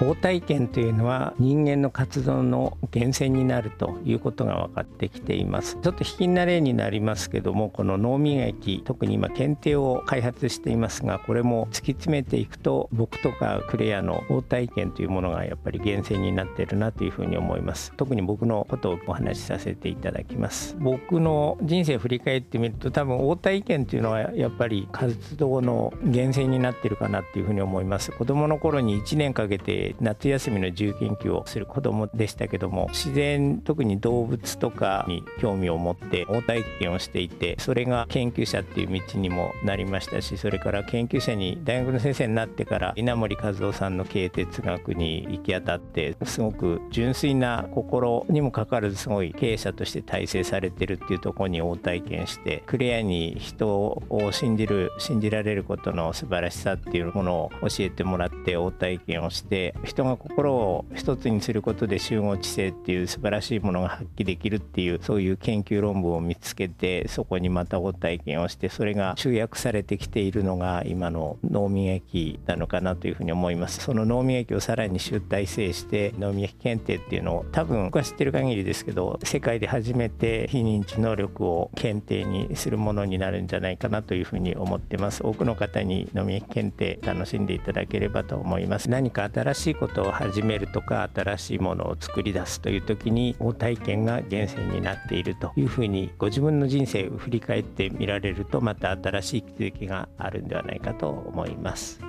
応体験というのは人間の活動の源泉になるということが分かってきています。ちょっと引きな例になりますけどもこの脳磨き特に今検定を開発していますがこれも突き詰めていくと僕とかクレアの応体験というものがやっぱり源泉になっているなというふうに思います。特に僕のことをお話しさせていただきます。僕の人生を振り返ってみると多分応体験というのはやっぱり活動の源泉になっているかなっていうふうに思います。子供の頃に1年かけて夏休みの自由研究をする子供でしたけども自然特に動物とかに興味を持って応体験をしていてそれが研究者っていう道にもなりましたしそれから研究者に大学の先生になってから稲森和夫さんの経営哲学に行き当たってすごく純粋な心にもかかわらずすごい経営者として大成されてるっていうところに応体験してクリアに人を信じる信じられることの素晴らしさっていうものを教えてもらって応体験をして人が心を一つにすることで集合知性っていう素晴らしいものが発揮できるっていうそういう研究論文を見つけてそこにまたご体験をしてそれが集約されてきているのが今の脳磨きなのかなというふうに思います。その脳磨きをさらに集大成して脳磨き検定っていうのを多分僕は知ってる限りですけど世界で初めて非認知能力を検定にするものになるんじゃないかなというふうに思ってます。多くの方に脳磨き検定楽しんでいただければと思います。何か新ししいことことを始めるとか新しいものを作り出すという時に応体験が源泉になっているというふうにご自分の人生を振り返ってみられるとまた新しい気づきがあるんではないかと思います。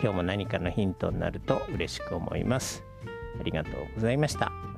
今日も何かのヒントになると嬉しく思います。ありがとうございました。